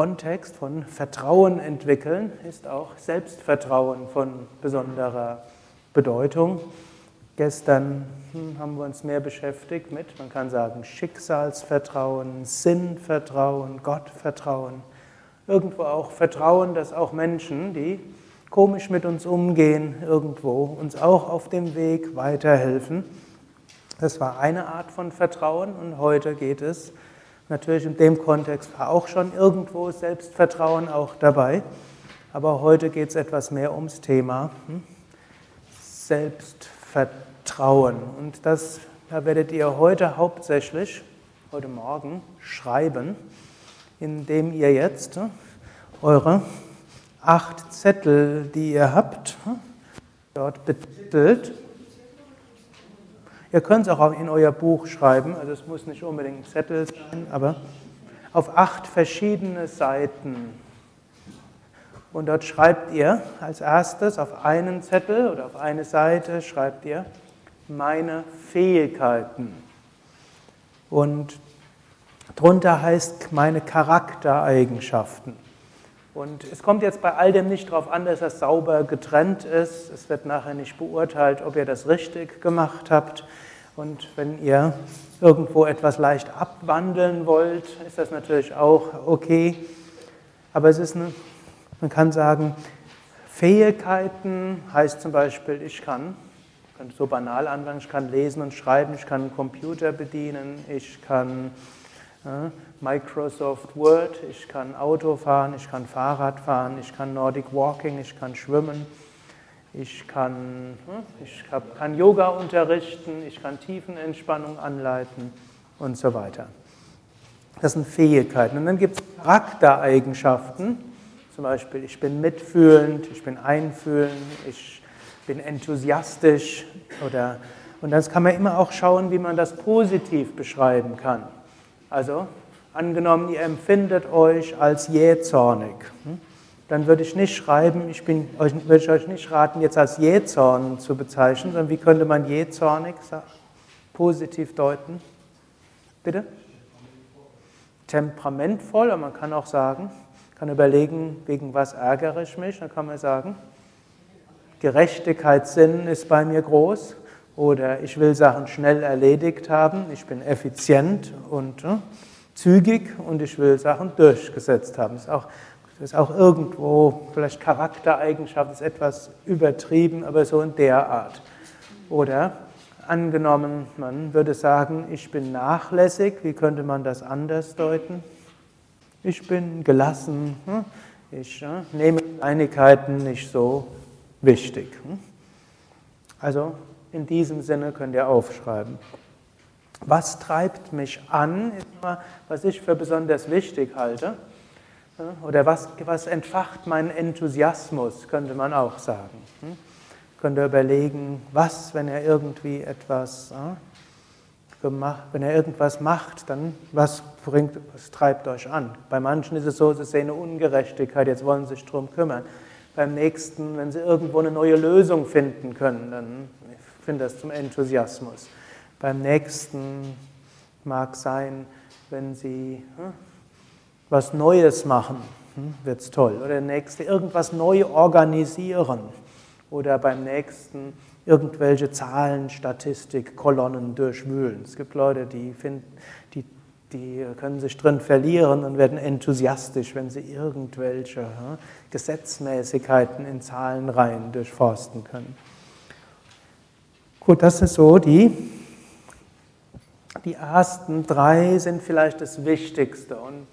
Kontext von Vertrauen entwickeln ist auch Selbstvertrauen von besonderer Bedeutung. Gestern hm, haben wir uns mehr beschäftigt mit, man kann sagen, Schicksalsvertrauen, Sinnvertrauen, Gottvertrauen. Irgendwo auch Vertrauen, dass auch Menschen, die komisch mit uns umgehen, irgendwo uns auch auf dem Weg weiterhelfen. Das war eine Art von Vertrauen und heute geht es Natürlich in dem Kontext war auch schon irgendwo Selbstvertrauen auch dabei, aber heute geht es etwas mehr ums Thema hm? Selbstvertrauen. Und das da werdet ihr heute hauptsächlich, heute Morgen, schreiben, indem ihr jetzt hm, eure acht Zettel, die ihr habt, hm, dort betitelt Ihr könnt es auch in euer Buch schreiben, also es muss nicht unbedingt ein Zettel sein, aber auf acht verschiedene Seiten. Und dort schreibt ihr als erstes auf einen Zettel oder auf eine Seite schreibt ihr meine Fähigkeiten. Und drunter heißt meine Charaktereigenschaften. Und es kommt jetzt bei all dem nicht darauf an, dass das sauber getrennt ist. Es wird nachher nicht beurteilt, ob ihr das richtig gemacht habt. Und wenn ihr irgendwo etwas leicht abwandeln wollt, ist das natürlich auch okay. Aber es ist eine, man kann sagen, Fähigkeiten heißt zum Beispiel, ich kann, ich kann so banal anfangen, ich kann lesen und schreiben, ich kann einen Computer bedienen, ich kann Microsoft Word, ich kann Auto fahren, ich kann Fahrrad fahren, ich kann Nordic Walking, ich kann schwimmen, ich kann, hm, ich kann Yoga unterrichten, ich kann Tiefenentspannung anleiten und so weiter. Das sind Fähigkeiten. Und dann gibt es Charaktereigenschaften, zum Beispiel ich bin mitfühlend, ich bin einfühlend, ich bin enthusiastisch oder und dann kann man immer auch schauen, wie man das positiv beschreiben kann. Also angenommen, ihr empfindet euch als jähzornig. Hm? dann würde ich nicht schreiben, ich bin, würde ich euch nicht raten, jetzt als jähzorn zu bezeichnen, sondern wie könnte man jähzornig positiv deuten? Bitte? Temperamentvoll, aber man kann auch sagen, kann überlegen, wegen was ärgere ich mich, dann kann man sagen, Gerechtigkeitssinn ist bei mir groß oder ich will Sachen schnell erledigt haben, ich bin effizient und äh, zügig und ich will Sachen durchgesetzt haben. Das ist auch das ist auch irgendwo vielleicht Charaktereigenschaft, ist etwas übertrieben, aber so in der Art. Oder angenommen, man würde sagen, ich bin nachlässig, wie könnte man das anders deuten? Ich bin gelassen, hm? ich nehme Kleinigkeiten nicht so wichtig. Hm? Also in diesem Sinne könnt ihr aufschreiben. Was treibt mich an, ist immer, was ich für besonders wichtig halte. Oder was, was entfacht meinen Enthusiasmus, könnte man auch sagen. Hm? Könnte überlegen, was, wenn er irgendwie etwas gemacht, wenn er irgendwas macht, dann was bringt, was treibt euch an? Bei manchen ist es so, sie sehen eine Ungerechtigkeit, jetzt wollen sie sich darum kümmern. Beim nächsten, wenn sie irgendwo eine neue Lösung finden können, dann finde das zum Enthusiasmus. Beim nächsten mag sein, wenn sie hm, was Neues machen, hm, wird es toll. Oder der nächste irgendwas neu organisieren. Oder beim nächsten irgendwelche Zahlen, Statistik, Kolonnen durchwühlen. Es gibt Leute, die, finden, die, die können sich drin verlieren und werden enthusiastisch, wenn sie irgendwelche hm, Gesetzmäßigkeiten in Zahlenreihen durchforsten können. Gut, das ist so die die ersten drei sind vielleicht das Wichtigste. Und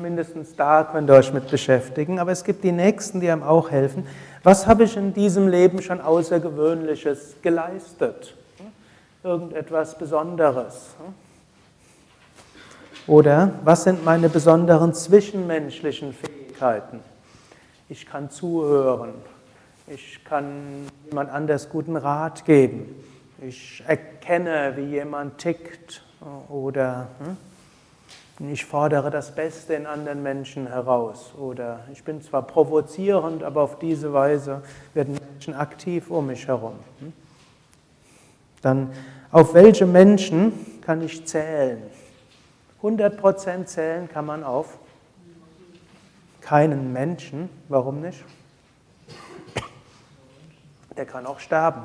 mindestens da könnt ihr euch mit beschäftigen. Aber es gibt die nächsten, die einem auch helfen. Was habe ich in diesem Leben schon Außergewöhnliches geleistet? Irgendetwas Besonderes? Oder was sind meine besonderen zwischenmenschlichen Fähigkeiten? Ich kann zuhören. Ich kann jemand anders guten Rat geben. Ich erkenne, wie jemand tickt. Oder hm? ich fordere das Beste in anderen Menschen heraus oder ich bin zwar provozierend, aber auf diese Weise werden Menschen aktiv um mich herum. Hm? Dann, auf welche Menschen kann ich zählen? 100% zählen kann man auf keinen Menschen. Warum nicht? Der kann auch sterben.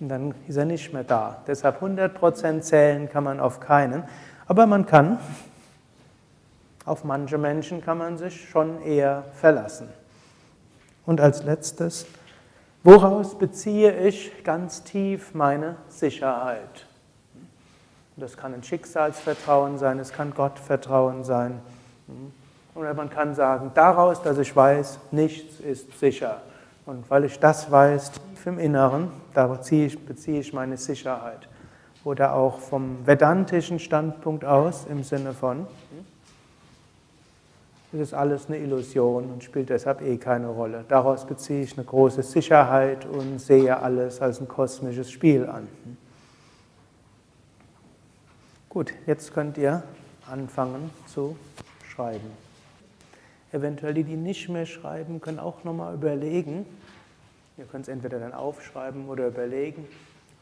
Und dann ist er nicht mehr da. Deshalb 100% zählen kann man auf keinen. Aber man kann, auf manche Menschen kann man sich schon eher verlassen. Und als letztes, woraus beziehe ich ganz tief meine Sicherheit? Das kann ein Schicksalsvertrauen sein, es kann Gottvertrauen sein. Oder man kann sagen, daraus, dass ich weiß, nichts ist sicher. Und weil ich das weiß, tief im Inneren, da beziehe ich, beziehe ich meine Sicherheit. Oder auch vom vedantischen Standpunkt aus, im Sinne von, es ist alles eine Illusion und spielt deshalb eh keine Rolle. Daraus beziehe ich eine große Sicherheit und sehe alles als ein kosmisches Spiel an. Gut, jetzt könnt ihr anfangen zu schreiben. Eventuell die, die nicht mehr schreiben, können auch nochmal überlegen. Ihr könnt es entweder dann aufschreiben oder überlegen.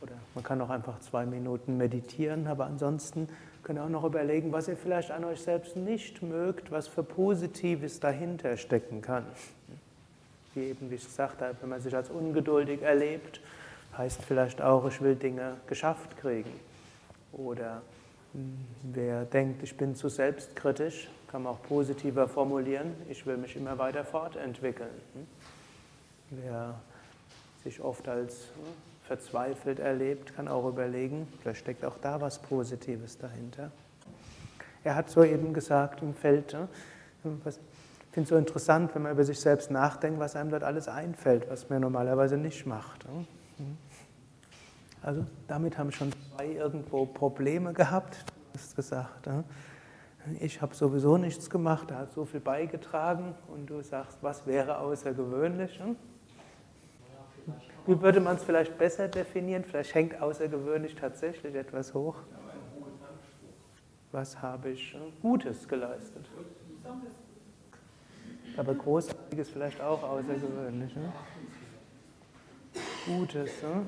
Oder man kann auch einfach zwei Minuten meditieren. Aber ansonsten könnt ihr auch noch überlegen, was ihr vielleicht an euch selbst nicht mögt, was für Positives dahinter stecken kann. Wie eben, wie ich gesagt habe, wenn man sich als ungeduldig erlebt, heißt vielleicht auch, ich will Dinge geschafft kriegen. Oder Wer denkt, ich bin zu selbstkritisch, kann man auch positiver formulieren, ich will mich immer weiter fortentwickeln. Wer sich oft als hm, verzweifelt erlebt, kann auch überlegen, vielleicht steckt auch da was Positives dahinter. Er hat soeben gesagt im Feld, hm, ich finde es so interessant, wenn man über sich selbst nachdenkt, was einem dort alles einfällt, was man normalerweise nicht macht. Hm. Also damit haben schon zwei irgendwo Probleme gehabt. Du hast gesagt, ich habe sowieso nichts gemacht, er hat so viel beigetragen und du sagst, was wäre außergewöhnlich? Wie würde man es vielleicht besser definieren? Vielleicht hängt außergewöhnlich tatsächlich etwas hoch. Was habe ich Gutes geleistet? Aber großartig ist vielleicht auch außergewöhnlich. Ne? Gutes. Ne?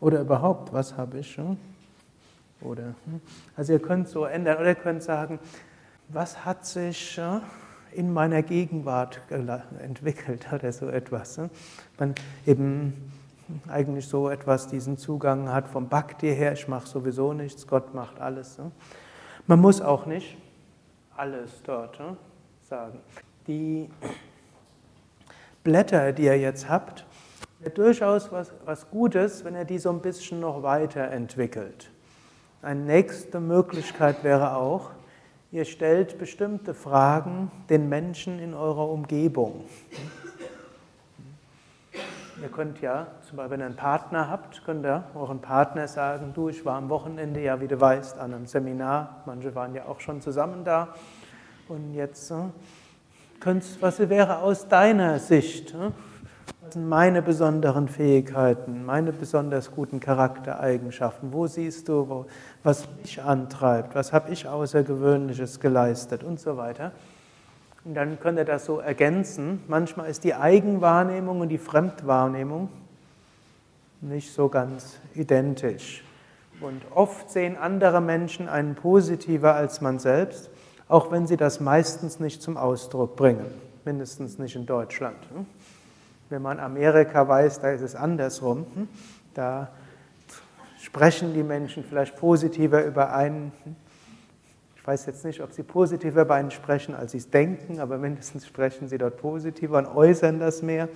Oder überhaupt, was habe ich schon? Oder, hm? also ihr könnt so ändern oder ihr könnt sagen, was hat sich in meiner Gegenwart entwickelt oder so etwas. Man eben eigentlich so etwas diesen Zugang hat vom Bhakti her, ich mache sowieso nichts, Gott macht alles. Man muss auch nicht alles dort sagen. Die Blätter, die ihr jetzt habt, wäre durchaus was, was Gutes, wenn er die so ein bisschen noch weiterentwickelt. Eine nächste Möglichkeit wäre auch, ihr stellt bestimmte Fragen den Menschen in eurer Umgebung. Ihr könnt ja, zum Beispiel wenn ihr einen Partner habt, könnt ihr euren Partner sagen, du, ich war am Wochenende, ja wie du weißt, an einem Seminar, manche waren ja auch schon zusammen da. Und jetzt, äh, was wäre aus deiner Sicht, äh, sind meine besonderen Fähigkeiten, meine besonders guten Charaktereigenschaften? Wo siehst du, was mich antreibt? Was habe ich Außergewöhnliches geleistet und so weiter? Und dann könnt ihr das so ergänzen. Manchmal ist die Eigenwahrnehmung und die Fremdwahrnehmung nicht so ganz identisch. Und oft sehen andere Menschen einen positiver als man selbst, auch wenn sie das meistens nicht zum Ausdruck bringen, mindestens nicht in Deutschland. Wenn man Amerika weiß, da ist es andersrum. Hm? Da sprechen die Menschen vielleicht positiver über einen. Hm? Ich weiß jetzt nicht, ob sie positiver über einen sprechen, als sie es denken, aber mindestens sprechen sie dort positiver und äußern das mehr.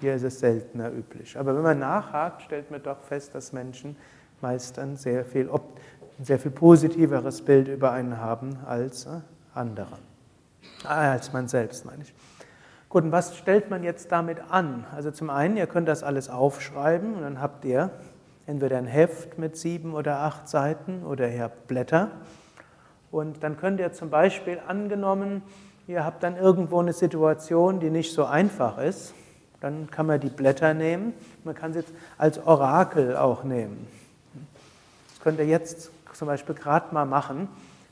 Hier ist es seltener üblich. Aber wenn man nachhakt, stellt man doch fest, dass Menschen meist ein sehr viel, ein sehr viel positiveres Bild über einen haben als äh, andere. Ah, als man selbst, meine ich. Gut, und was stellt man jetzt damit an? Also zum einen, ihr könnt das alles aufschreiben und dann habt ihr entweder ein Heft mit sieben oder acht Seiten oder ihr habt Blätter. Und dann könnt ihr zum Beispiel angenommen, ihr habt dann irgendwo eine Situation, die nicht so einfach ist, dann kann man die Blätter nehmen. Man kann sie jetzt als Orakel auch nehmen. Das könnt ihr jetzt zum Beispiel gerade mal machen.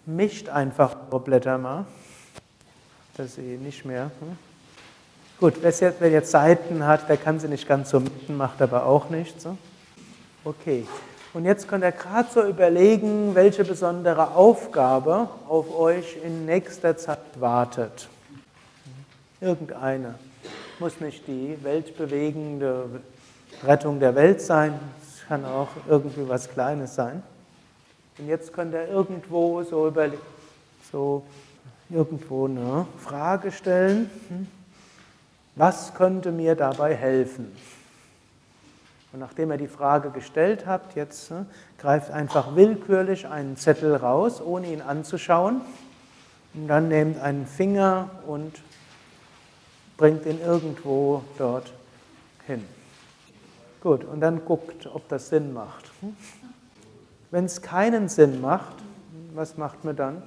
Mischt einfach eure Blätter mal, dass sie nicht mehr. Hm? Gut, wer jetzt Seiten hat, der kann sie nicht ganz so mitten, macht aber auch nichts. Okay, und jetzt könnt ihr gerade so überlegen, welche besondere Aufgabe auf euch in nächster Zeit wartet. Irgendeine. Muss nicht die weltbewegende Rettung der Welt sein, es kann auch irgendwie was Kleines sein. Und jetzt könnt ihr irgendwo so überlegen, so irgendwo eine Frage stellen, hm? Was könnte mir dabei helfen? Und nachdem ihr die Frage gestellt habt, jetzt ne, greift einfach willkürlich einen Zettel raus, ohne ihn anzuschauen. Und dann nehmt einen Finger und bringt ihn irgendwo dort hin. Gut, und dann guckt, ob das Sinn macht. Wenn es keinen Sinn macht, was macht man dann?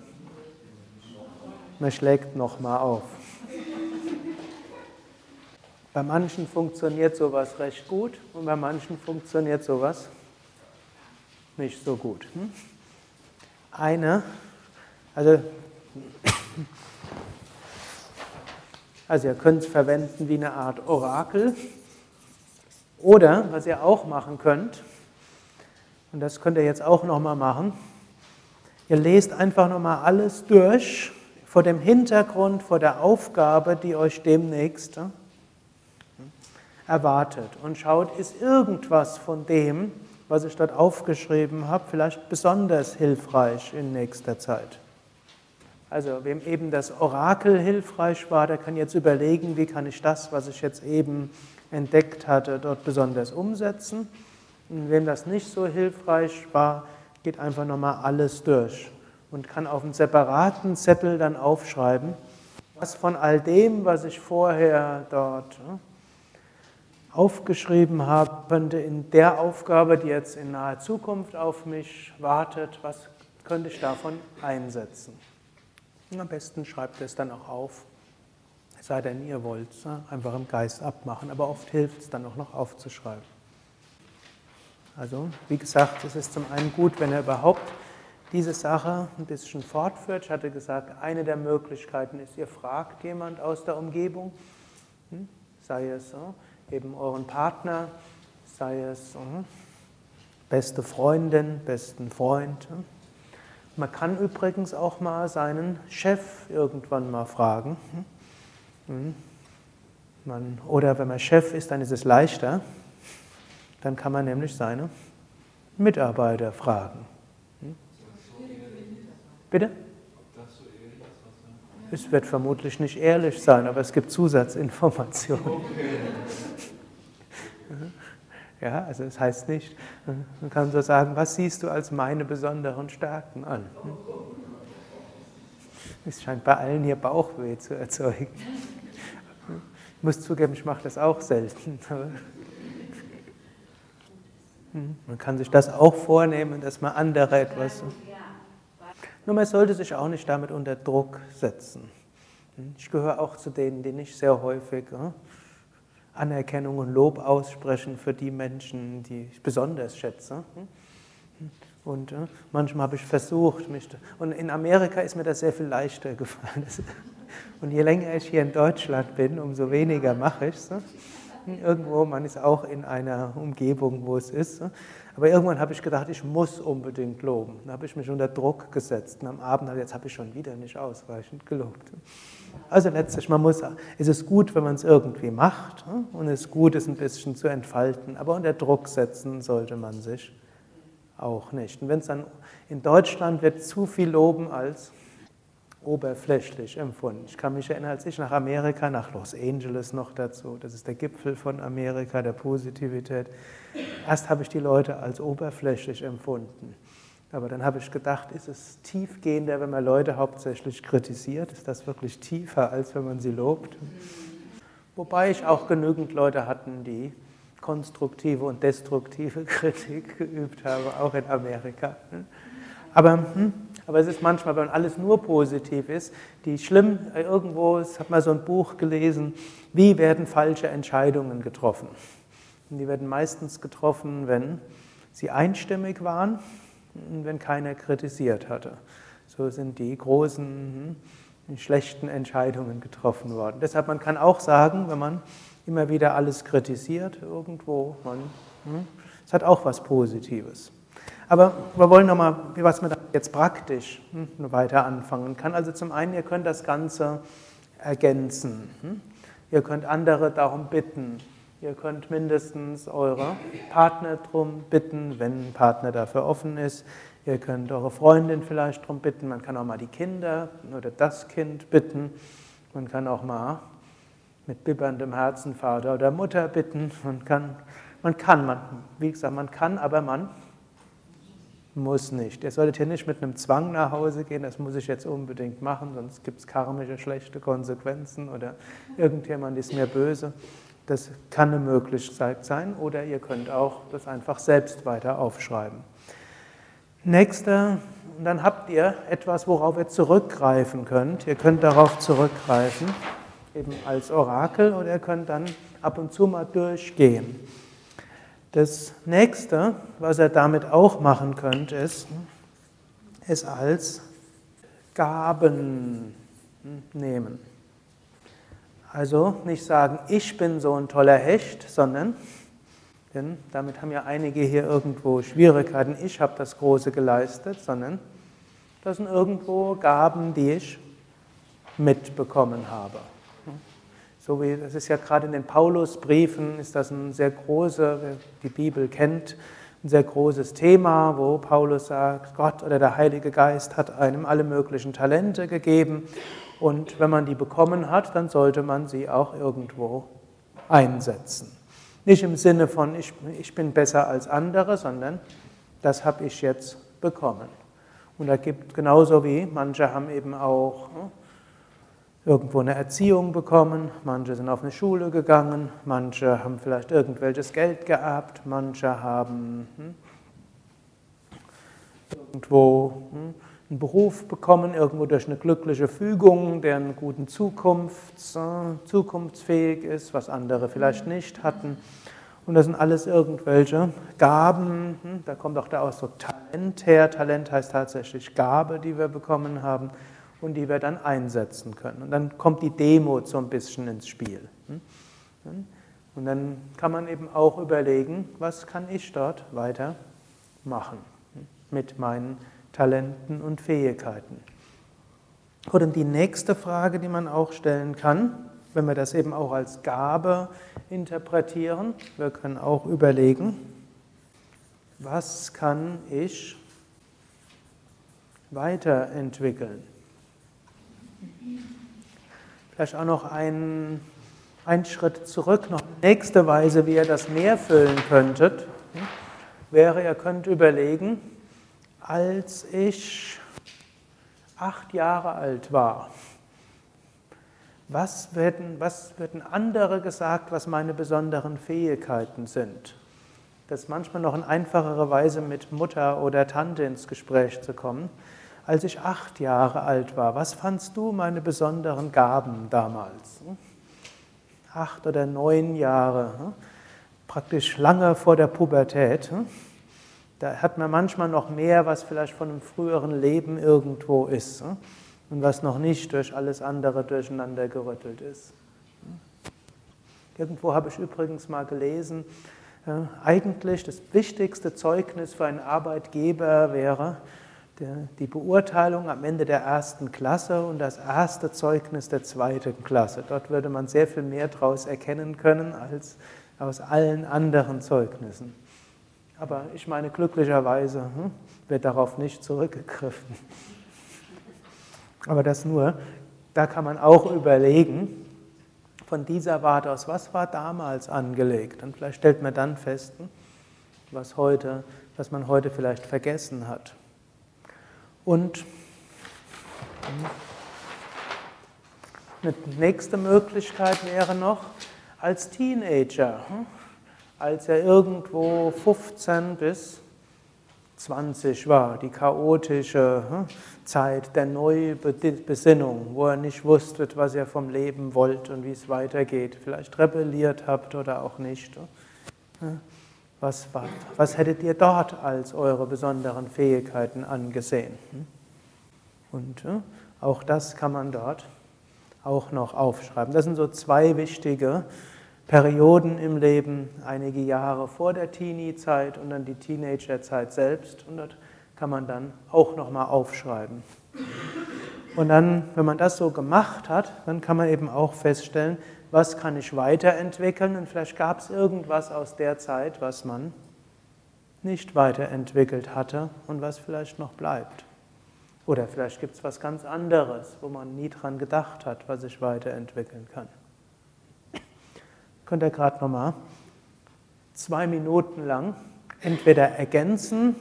Man schlägt nochmal auf. Bei manchen funktioniert sowas recht gut und bei manchen funktioniert sowas nicht so gut. Hm? Eine, also, also ihr könnt es verwenden wie eine Art Orakel oder was ihr auch machen könnt, und das könnt ihr jetzt auch nochmal machen, ihr lest einfach nochmal alles durch vor dem Hintergrund, vor der Aufgabe, die euch demnächst erwartet und schaut, ist irgendwas von dem, was ich dort aufgeschrieben habe, vielleicht besonders hilfreich in nächster Zeit. Also wem eben das Orakel hilfreich war, der kann jetzt überlegen, wie kann ich das, was ich jetzt eben entdeckt hatte, dort besonders umsetzen. Und wem das nicht so hilfreich war, geht einfach nochmal alles durch und kann auf einem separaten Zettel dann aufschreiben, was von all dem, was ich vorher dort aufgeschrieben habe, könnte in der Aufgabe, die jetzt in naher Zukunft auf mich wartet, was könnte ich davon einsetzen. Am besten schreibt es dann auch auf, es sei denn, ihr wollt es einfach im Geist abmachen, aber oft hilft es dann auch noch aufzuschreiben. Also, wie gesagt, es ist zum einen gut, wenn er überhaupt diese Sache ein bisschen fortführt. Ich hatte gesagt, eine der Möglichkeiten ist, ihr fragt jemand aus der Umgebung, hm, sei es eben euren Partner, sei es hm, beste Freundin, besten Freund. Man kann übrigens auch mal seinen Chef irgendwann mal fragen. Man, oder wenn man Chef ist, dann ist es leichter. Dann kann man nämlich seine Mitarbeiter fragen. Bitte? Es wird vermutlich nicht ehrlich sein, aber es gibt Zusatzinformationen. Ja, also es das heißt nicht, man kann so sagen, was siehst du als meine besonderen Stärken an? Es scheint bei allen hier Bauchweh zu erzeugen. Ich muss zugeben, ich mache das auch selten. Man kann sich das auch vornehmen, dass man andere etwas. Nur man sollte sich auch nicht damit unter Druck setzen. Ich gehöre auch zu denen, die nicht sehr häufig Anerkennung und Lob aussprechen für die Menschen, die ich besonders schätze. Und manchmal habe ich versucht, mich. Und in Amerika ist mir das sehr viel leichter gefallen. Und je länger ich hier in Deutschland bin, umso weniger mache ich es. Irgendwo, man ist auch in einer Umgebung, wo es ist. Aber irgendwann habe ich gedacht, ich muss unbedingt loben. Dann habe ich mich unter Druck gesetzt. Und am Abend, jetzt habe ich schon wieder nicht ausreichend gelobt. Also letztlich, man muss, es ist gut, wenn man es irgendwie macht. Und es ist gut, es ein bisschen zu entfalten. Aber unter Druck setzen sollte man sich auch nicht. Und wenn es dann in Deutschland wird zu viel loben als oberflächlich empfunden. Ich kann mich erinnern, als ich nach Amerika, nach Los Angeles noch dazu, das ist der Gipfel von Amerika, der Positivität, erst habe ich die Leute als oberflächlich empfunden. Aber dann habe ich gedacht, ist es tiefgehender, wenn man Leute hauptsächlich kritisiert? Ist das wirklich tiefer, als wenn man sie lobt? Wobei ich auch genügend Leute hatten, die konstruktive und destruktive Kritik geübt haben, auch in Amerika. Aber hm, aber es ist manchmal, wenn alles nur positiv ist, die schlimm, äh, irgendwo, ich habe mal so ein Buch gelesen, wie werden falsche Entscheidungen getroffen? Und die werden meistens getroffen, wenn sie einstimmig waren und wenn keiner kritisiert hatte. So sind die großen, hm, schlechten Entscheidungen getroffen worden. Deshalb, man kann auch sagen, wenn man immer wieder alles kritisiert irgendwo, man, hm, es hat auch was Positives. Aber wir wollen nochmal, was man jetzt praktisch hm, weiter anfangen kann. Also zum einen, ihr könnt das Ganze ergänzen. Hm? Ihr könnt andere darum bitten. Ihr könnt mindestens eure Partner darum bitten, wenn ein Partner dafür offen ist. Ihr könnt eure Freundin vielleicht darum bitten. Man kann auch mal die Kinder oder das Kind bitten. Man kann auch mal mit bibberndem Herzen Vater oder Mutter bitten. Man kann, man kann, man, wie gesagt, man kann, aber man muss nicht. Ihr solltet hier nicht mit einem Zwang nach Hause gehen, das muss ich jetzt unbedingt machen, sonst gibt es karmische schlechte Konsequenzen oder irgendjemand ist mir böse. Das kann eine Möglichkeit sein oder ihr könnt auch das einfach selbst weiter aufschreiben. Nächster, und dann habt ihr etwas, worauf ihr zurückgreifen könnt. Ihr könnt darauf zurückgreifen, eben als Orakel, oder ihr könnt dann ab und zu mal durchgehen. Das nächste, was ihr damit auch machen könnt, ist, es als Gaben nehmen. Also nicht sagen, ich bin so ein toller Hecht, sondern, denn damit haben ja einige hier irgendwo Schwierigkeiten, ich habe das Große geleistet, sondern das sind irgendwo Gaben, die ich mitbekommen habe. So wie, das ist ja gerade in den Paulusbriefen, ist das ein sehr großes, wer die Bibel kennt, ein sehr großes Thema, wo Paulus sagt, Gott oder der Heilige Geist hat einem alle möglichen Talente gegeben und wenn man die bekommen hat, dann sollte man sie auch irgendwo einsetzen. Nicht im Sinne von, ich, ich bin besser als andere, sondern das habe ich jetzt bekommen. Und da gibt genauso wie manche haben eben auch hm, irgendwo eine Erziehung bekommen, manche sind auf eine Schule gegangen, manche haben vielleicht irgendwelches Geld geerbt, manche haben hm, irgendwo hm, einen Beruf bekommen, irgendwo durch eine glückliche Fügung, der einen guten Zukunfts, äh, zukunftsfähig ist, was andere vielleicht nicht hatten. Und das sind alles irgendwelche Gaben, hm, da kommt auch der Ausdruck Talent her. Talent heißt tatsächlich Gabe, die wir bekommen haben und die wir dann einsetzen können. Und dann kommt die Demo so ein bisschen ins Spiel. Hm? Und dann kann man eben auch überlegen, was kann ich dort weiter machen hm? mit meinen Talenten und Fähigkeiten. Oder die nächste Frage, die man auch stellen kann, wenn wir das eben auch als Gabe interpretieren, wir können auch überlegen, was kann ich weiterentwickeln? Vielleicht auch noch einen, einen Schritt zurück, noch die nächste Weise, wie ihr das mehr füllen könntet, wäre, ihr könnt überlegen, als ich acht Jahre alt war, was werden, was werden andere gesagt, was meine besonderen Fähigkeiten sind? Das ist manchmal noch eine einfachere Weise, mit Mutter oder Tante ins Gespräch zu kommen als ich acht Jahre alt war. Was fandst du meine besonderen Gaben damals? Acht oder neun Jahre, praktisch lange vor der Pubertät. Da hat man manchmal noch mehr, was vielleicht von einem früheren Leben irgendwo ist und was noch nicht durch alles andere durcheinander gerüttelt ist. Irgendwo habe ich übrigens mal gelesen, eigentlich das wichtigste Zeugnis für einen Arbeitgeber wäre, die Beurteilung am Ende der ersten Klasse und das erste Zeugnis der zweiten Klasse. Dort würde man sehr viel mehr daraus erkennen können als aus allen anderen Zeugnissen. Aber ich meine, glücklicherweise hm, wird darauf nicht zurückgegriffen. Aber das nur, da kann man auch überlegen, von dieser Warte aus, was war damals angelegt? Und vielleicht stellt man dann fest, hm, was, heute, was man heute vielleicht vergessen hat. Und eine nächste Möglichkeit wäre noch als Teenager, hm, als er irgendwo 15 bis 20 war, die chaotische hm, Zeit der Neubesinnung, wo er nicht wusste, was er vom Leben wollte und wie es weitergeht, vielleicht rebelliert habt oder auch nicht. Was, war, was hättet ihr dort als eure besonderen Fähigkeiten angesehen? Hm? Und auch das kann man dort auch noch aufschreiben. Das sind so zwei wichtige Perioden im Leben, einige Jahre vor der Teenie-Zeit und dann die Teenager-Zeit selbst. Und dort kann man dann auch noch mal aufschreiben. Und dann, wenn man das so gemacht hat, dann kann man eben auch feststellen, was kann ich weiterentwickeln und vielleicht gab es irgendwas aus der Zeit, was man nicht weiterentwickelt hatte und was vielleicht noch bleibt. Oder vielleicht gibt es was ganz anderes, wo man nie dran gedacht hat, was ich weiterentwickeln kann. Könnt ihr gerade nochmal zwei Minuten lang entweder ergänzen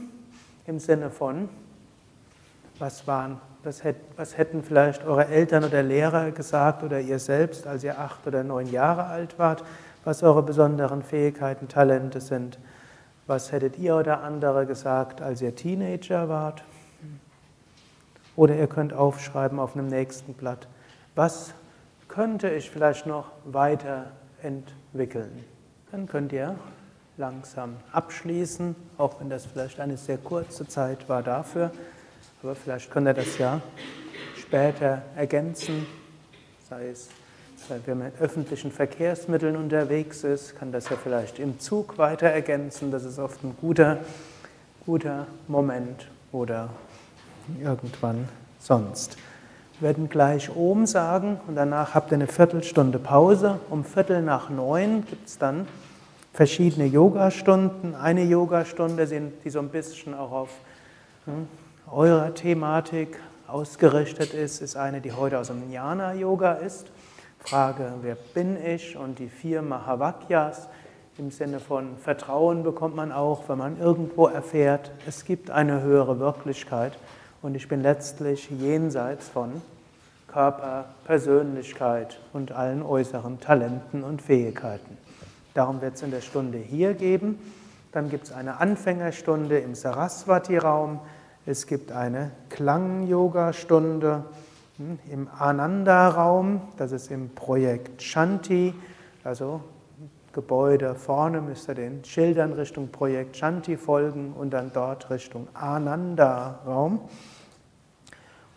im Sinne von, was, waren, was, hätt, was hätten vielleicht eure Eltern oder Lehrer gesagt oder ihr selbst, als ihr acht oder neun Jahre alt wart, was eure besonderen Fähigkeiten, Talente sind. Was hättet ihr oder andere gesagt, als ihr Teenager wart? Oder ihr könnt aufschreiben auf einem nächsten Blatt, was könnte ich vielleicht noch weiterentwickeln? Dann könnt ihr langsam abschließen, auch wenn das vielleicht eine sehr kurze Zeit war dafür. Aber vielleicht könnt ihr das ja später ergänzen, sei es, wenn man in öffentlichen Verkehrsmitteln unterwegs ist, kann das ja vielleicht im Zug weiter ergänzen. Das ist oft ein guter, guter Moment oder irgendwann sonst. Wir werden gleich Om sagen und danach habt ihr eine Viertelstunde Pause. Um Viertel nach neun gibt es dann verschiedene Yogastunden. Eine Yogastunde, die so ein bisschen auch auf hm, eurer Thematik ausgerichtet ist, ist eine, die heute aus dem Jnana-Yoga ist. Frage, wer bin ich? Und die vier Mahavakyas im Sinne von Vertrauen bekommt man auch, wenn man irgendwo erfährt, es gibt eine höhere Wirklichkeit und ich bin letztlich jenseits von Körper, Persönlichkeit und allen äußeren Talenten und Fähigkeiten. Darum wird es in der Stunde hier geben. Dann gibt es eine Anfängerstunde im Saraswati-Raum. Es gibt eine Klang-Yoga-Stunde hm, im Ananda-Raum. Das ist im Projekt Shanti, also Gebäude vorne müsste den Schildern Richtung Projekt Shanti folgen und dann dort Richtung Ananda-Raum.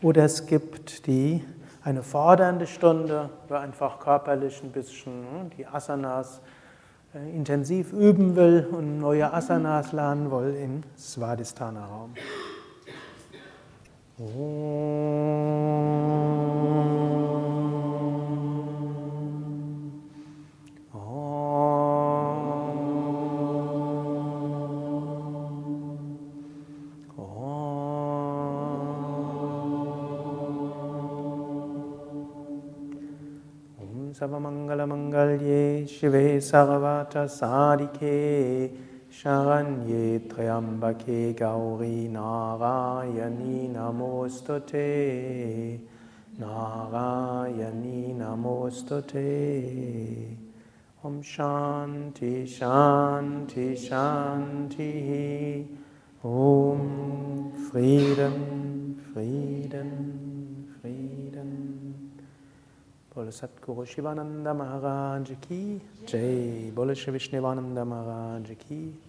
Oder es gibt die, eine fordernde Stunde, wo einfach körperlich ein bisschen hm, die Asanas äh, intensiv üben will und neue Asanas lernen will im Svadhisthana-Raum. सर्वमङ्गलमङ्गल्ये शिवे सर्वतसारिके Sharanye Triambake Gauri Narayani Namostute Narayani Namostute Om Shanti Shanti Shanti. Om Frieden Frieden Frieden Bolo Satguru Shivananda Maharaj Ki Jai. Bolo Shri Maharaj Ki